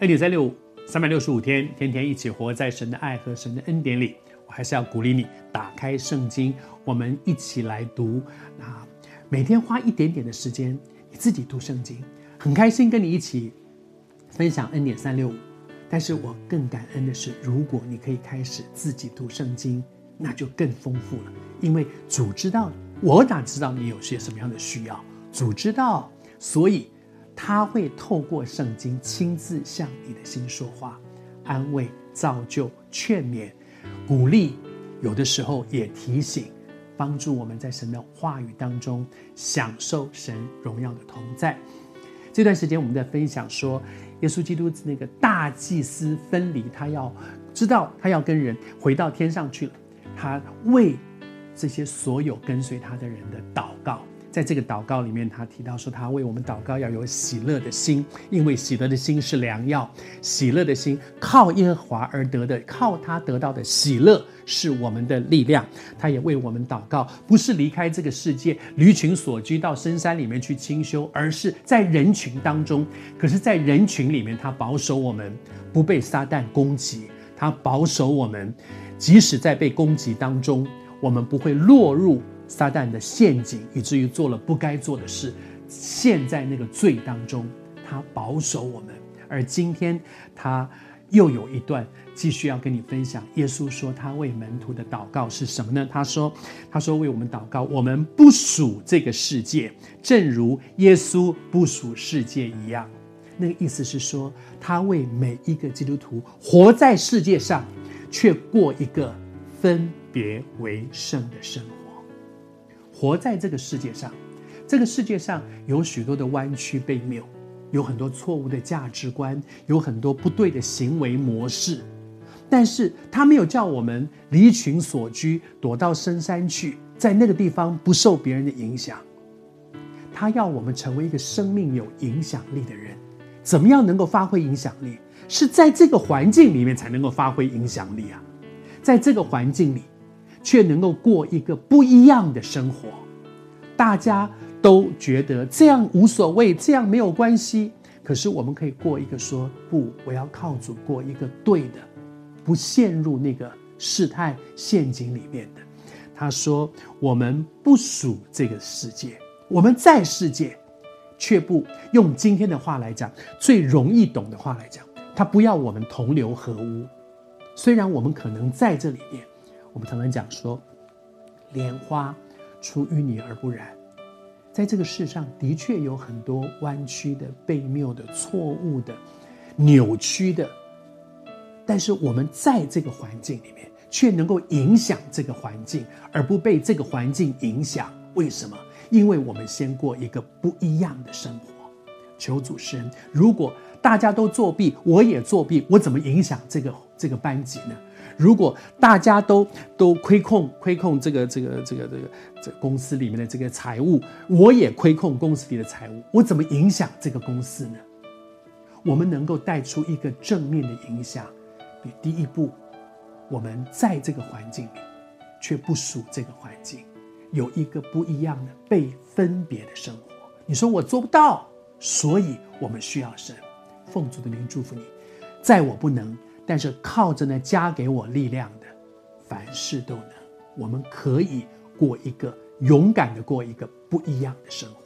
恩典三六五，三百六十五天，天天一起活在神的爱和神的恩典里。我还是要鼓励你打开圣经，我们一起来读。啊，每天花一点点的时间，你自己读圣经，很开心跟你一起分享恩典三六五。但是我更感恩的是，如果你可以开始自己读圣经，那就更丰富了。因为主知道，我哪知道你有些什么样的需要？主知道，所以他会透过圣经亲自向你的心说话，安慰、造就、劝勉。鼓励，有的时候也提醒，帮助我们在神的话语当中享受神荣耀的同在。这段时间我们在分享说，耶稣基督那个大祭司分离，他要知道他要跟人回到天上去了，他为这些所有跟随他的人的祷告。在这个祷告里面，他提到说，他为我们祷告要有喜乐的心，因为喜乐的心是良药。喜乐的心靠耶和华而得的，靠他得到的喜乐是我们的力量。他也为我们祷告，不是离开这个世界，离群索居到深山里面去清修，而是在人群当中。可是，在人群里面，他保守我们不被撒旦攻击，他保守我们，即使在被攻击当中，我们不会落入。撒旦的陷阱，以至于做了不该做的事，陷在那个罪当中，他保守我们。而今天他又有一段继续要跟你分享。耶稣说他为门徒的祷告是什么呢？他说：“他说为我们祷告，我们不属这个世界，正如耶稣不属世界一样。”那个意思是说，他为每一个基督徒活在世界上，却过一个分别为圣的生活。活在这个世界上，这个世界上有许多的弯曲被谬，有很多错误的价值观，有很多不对的行为模式。但是他没有叫我们离群索居，躲到深山去，在那个地方不受别人的影响。他要我们成为一个生命有影响力的人。怎么样能够发挥影响力？是在这个环境里面才能够发挥影响力啊！在这个环境里。却能够过一个不一样的生活，大家都觉得这样无所谓，这样没有关系。可是我们可以过一个说不，我要靠主过一个对的，不陷入那个试探陷阱里面的。他说：“我们不属这个世界，我们在世界，却不用今天的话来讲，最容易懂的话来讲，他不要我们同流合污。虽然我们可能在这里面。”我们常常讲说，莲花出淤泥而不染，在这个世上的确有很多弯曲的、悖谬的、错误的、扭曲的，但是我们在这个环境里面，却能够影响这个环境，而不被这个环境影响。为什么？因为我们先过一个不一样的生活。求主持人，如果大家都作弊，我也作弊，我怎么影响这个这个班级呢？如果大家都都亏空亏空这个这个这个这个这公司里面的这个财务，我也亏空公司里的财务，我怎么影响这个公司呢？我们能够带出一个正面的影响，比第一步，我们在这个环境里，却不属这个环境，有一个不一样的被分别的生活。你说我做不到，所以我们需要神。奉主的名祝福你，在我不能。但是靠着呢，加给我力量的，凡事都能。我们可以过一个勇敢的过一个不一样的生活。